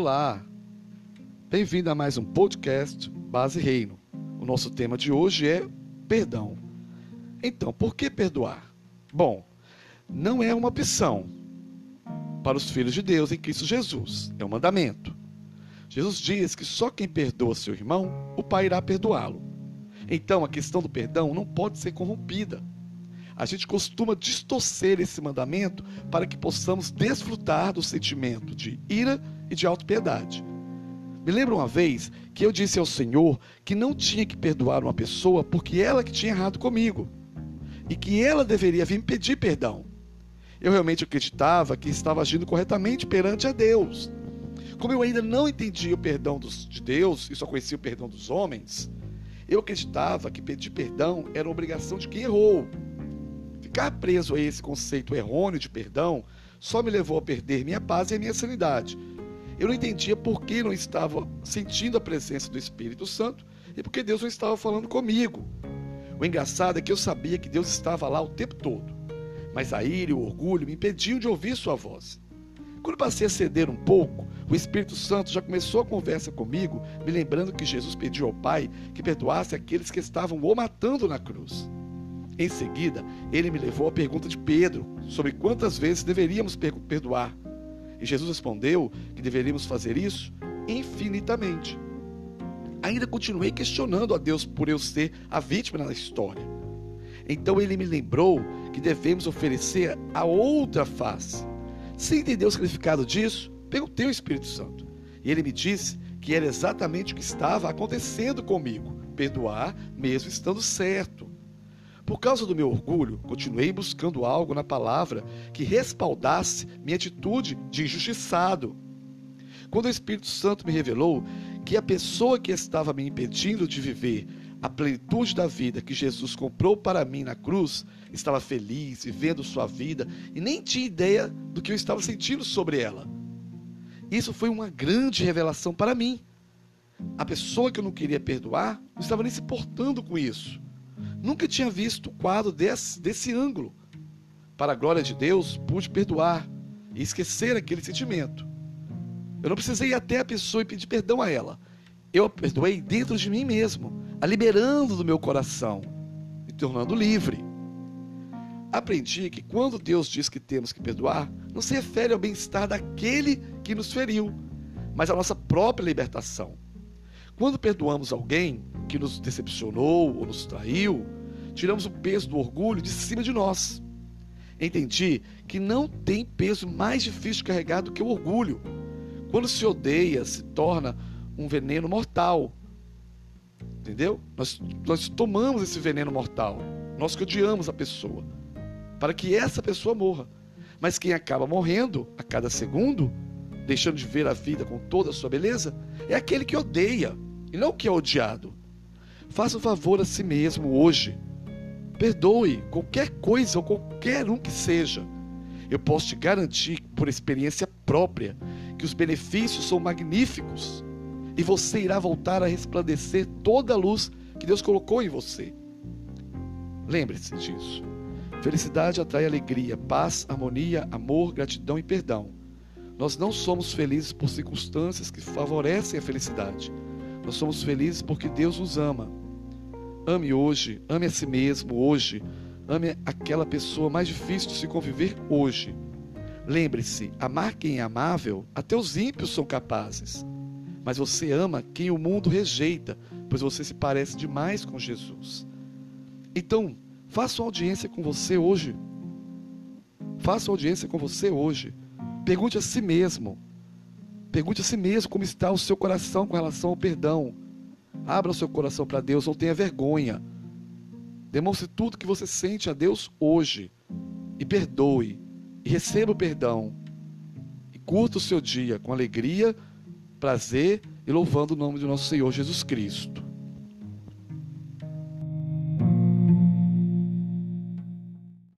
Olá, bem-vindo a mais um podcast Base Reino. O nosso tema de hoje é perdão. Então, por que perdoar? Bom, não é uma opção para os filhos de Deus em Cristo Jesus, é um mandamento. Jesus diz que só quem perdoa seu irmão, o Pai irá perdoá-lo. Então, a questão do perdão não pode ser corrompida. A gente costuma distorcer esse mandamento para que possamos desfrutar do sentimento de ira e de autopiedade. Me lembro uma vez que eu disse ao Senhor que não tinha que perdoar uma pessoa porque ela que tinha errado comigo e que ela deveria vir pedir perdão. Eu realmente acreditava que estava agindo corretamente perante a Deus. Como eu ainda não entendia o perdão dos, de Deus e só conhecia o perdão dos homens, eu acreditava que pedir perdão era obrigação de quem errou. Ficar preso a esse conceito errôneo de perdão só me levou a perder minha paz e a minha sanidade. Eu não entendia por que não estava sentindo a presença do Espírito Santo e porque Deus não estava falando comigo. O engraçado é que eu sabia que Deus estava lá o tempo todo, mas a ira e o orgulho me impediam de ouvir sua voz. Quando passei a ceder um pouco, o Espírito Santo já começou a conversa comigo, me lembrando que Jesus pediu ao Pai que perdoasse aqueles que estavam o matando na cruz. Em seguida, ele me levou à pergunta de Pedro sobre quantas vezes deveríamos perdoar. E Jesus respondeu que deveríamos fazer isso infinitamente. Ainda continuei questionando a Deus por eu ser a vítima na história. Então ele me lembrou que devemos oferecer a outra face. Sem entender o significado disso, perguntei ao Espírito Santo. E ele me disse que era exatamente o que estava acontecendo comigo: perdoar mesmo estando certo. Por causa do meu orgulho, continuei buscando algo na palavra que respaldasse minha atitude de injustiçado. Quando o Espírito Santo me revelou que a pessoa que estava me impedindo de viver a plenitude da vida que Jesus comprou para mim na cruz estava feliz, vivendo sua vida e nem tinha ideia do que eu estava sentindo sobre ela. Isso foi uma grande revelação para mim. A pessoa que eu não queria perdoar não estava nem se portando com isso. Nunca tinha visto o quadro desse, desse ângulo. Para a glória de Deus, pude perdoar e esquecer aquele sentimento. Eu não precisei ir até a pessoa e pedir perdão a ela. Eu a perdoei dentro de mim mesmo, a liberando do meu coração e tornando livre. Aprendi que quando Deus diz que temos que perdoar, não se refere ao bem-estar daquele que nos feriu, mas à nossa própria libertação. Quando perdoamos alguém que nos decepcionou ou nos traiu, tiramos o peso do orgulho de cima de nós. Entendi que não tem peso mais difícil de carregar do que o orgulho. Quando se odeia, se torna um veneno mortal. Entendeu? Nós, nós tomamos esse veneno mortal. Nós que odiamos a pessoa para que essa pessoa morra. Mas quem acaba morrendo a cada segundo, deixando de ver a vida com toda a sua beleza, é aquele que odeia e não o que é odiado. Faça um favor a si mesmo hoje. Perdoe qualquer coisa ou qualquer um que seja. Eu posso te garantir, por experiência própria, que os benefícios são magníficos e você irá voltar a resplandecer toda a luz que Deus colocou em você. Lembre-se disso. Felicidade atrai alegria, paz, harmonia, amor, gratidão e perdão. Nós não somos felizes por circunstâncias que favorecem a felicidade. Nós somos felizes porque Deus nos ama. Ame hoje, ame a si mesmo hoje, ame aquela pessoa mais difícil de se conviver hoje. Lembre-se, amar quem é amável, até os ímpios são capazes. Mas você ama quem o mundo rejeita, pois você se parece demais com Jesus. Então, Faça uma audiência com você hoje. Faça uma audiência com você hoje. Pergunte a si mesmo. Pergunte a si mesmo como está o seu coração com relação ao perdão. Abra o seu coração para Deus, não tenha vergonha. Demonstre tudo que você sente a Deus hoje. E perdoe. E receba o perdão. E curta o seu dia com alegria, prazer e louvando o nome do nosso Senhor Jesus Cristo.